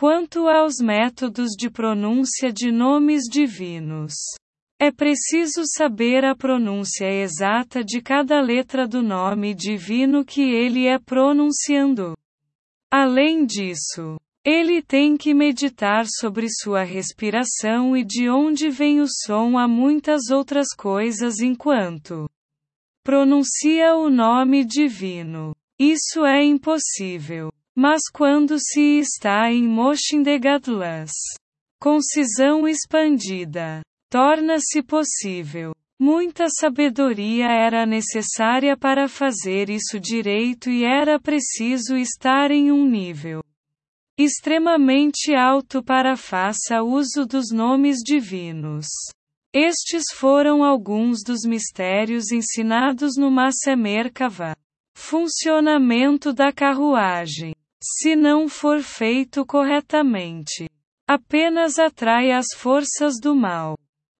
Quanto aos métodos de pronúncia de nomes divinos, é preciso saber a pronúncia exata de cada letra do nome divino que ele é pronunciando. Além disso, ele tem que meditar sobre sua respiração e de onde vem o som a muitas outras coisas enquanto pronuncia o nome divino. Isso é impossível. Mas quando se está em Moshindegadlas, concisão expandida, torna-se possível. Muita sabedoria era necessária para fazer isso direito e era preciso estar em um nível extremamente alto para faça uso dos nomes divinos. Estes foram alguns dos mistérios ensinados no Masemer Kava. Funcionamento da carruagem. Se não for feito corretamente, apenas atrai as forças do mal.